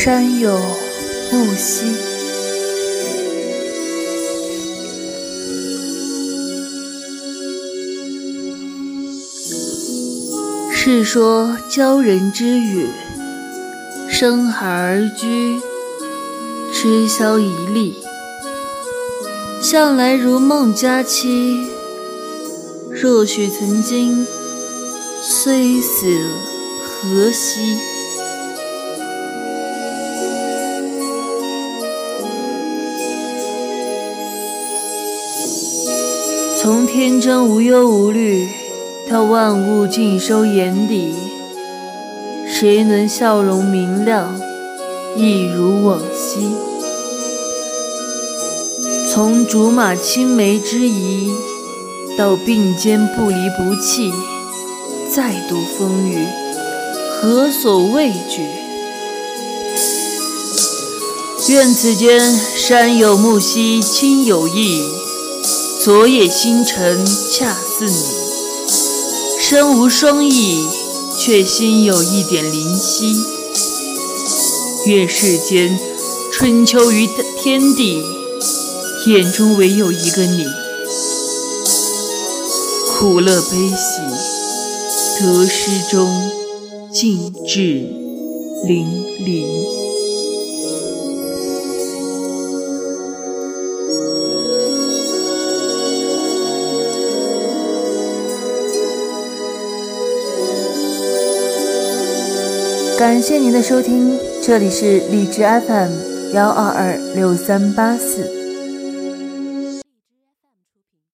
山有木兮。世说鲛人之语，生海而居，吃宵一粒，向来如梦佳期。若许曾经，虽死何惜？从天真无忧无虑。到万物尽收眼底，谁能笑容明亮，一如往昔？从竹马青梅之谊，到并肩不离不弃，再度风雨，何所畏惧？愿此间山有木兮亲有意，昨夜星辰恰似你。身无双翼，却心有一点灵犀。愿世间春秋于天地，眼中唯有一个你。苦乐悲喜，得失中尽致淋漓。感谢您的收听，这里是荔枝 FM 幺二二六三八四。